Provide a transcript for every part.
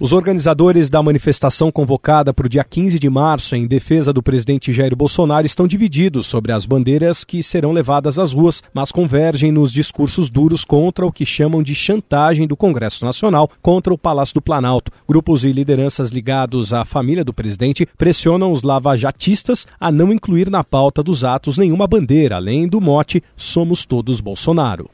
Os organizadores da manifestação convocada para o dia 15 de março em defesa do presidente Jair Bolsonaro estão divididos sobre as bandeiras que serão levadas às ruas, mas convergem nos discursos duros contra o que chamam de chantagem do Congresso Nacional contra o Palácio do Planalto. Grupos e lideranças ligados à família do presidente pressionam os lavajatistas a não incluir na pauta dos atos nenhuma bandeira, além do mote Somos Todos Bolsonaro.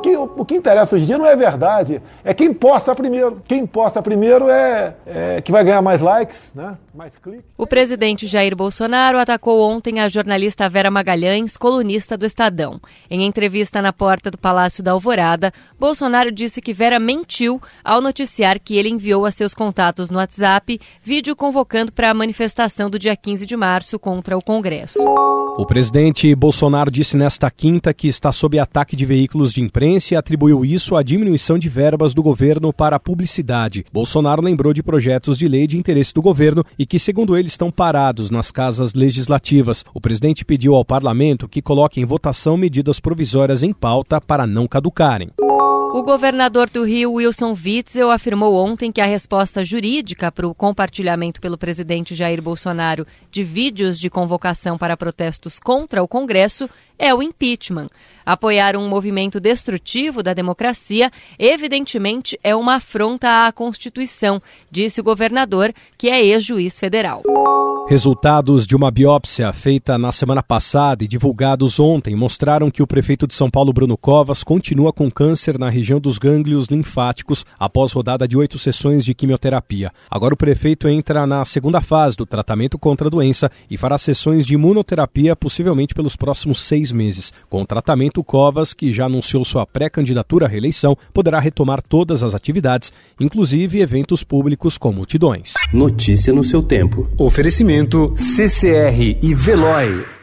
O que, o que interessa hoje em dia não é verdade, é quem posta primeiro. Quem posta primeiro é, é que vai ganhar mais likes, né? mais cliques. O presidente Jair Bolsonaro atacou ontem a jornalista Vera Magalhães, colunista do Estadão. Em entrevista na porta do Palácio da Alvorada, Bolsonaro disse que Vera mentiu ao noticiar que ele enviou a seus contatos no WhatsApp vídeo convocando para a manifestação do dia 15 de março contra o Congresso. O presidente Bolsonaro disse nesta quinta que está sob ataque de veículos de imprensa e atribuiu isso à diminuição de verbas do governo para a publicidade. Bolsonaro lembrou de projetos de lei de interesse do governo e que, segundo ele, estão parados nas casas legislativas. O presidente pediu ao parlamento que coloque em votação medidas provisórias em pauta para não caducarem. O governador do Rio, Wilson Witzel, afirmou ontem que a resposta jurídica para o compartilhamento pelo presidente Jair Bolsonaro de vídeos de convocação para protestos contra o Congresso é o impeachment. Apoiar um movimento destrutivo da democracia, evidentemente, é uma afronta à Constituição, disse o governador, que é ex-juiz federal. Resultados de uma biópsia feita na semana passada e divulgados ontem mostraram que o prefeito de São Paulo, Bruno Covas, continua com câncer na região dos gânglios linfáticos após rodada de oito sessões de quimioterapia. Agora o prefeito entra na segunda fase do tratamento contra a doença e fará sessões de imunoterapia possivelmente pelos próximos seis meses. Com o tratamento, Covas, que já anunciou sua pré-candidatura à reeleição, poderá retomar todas as atividades, inclusive eventos públicos com multidões. Notícia no seu tempo. Oferecimento CCR e Veloy.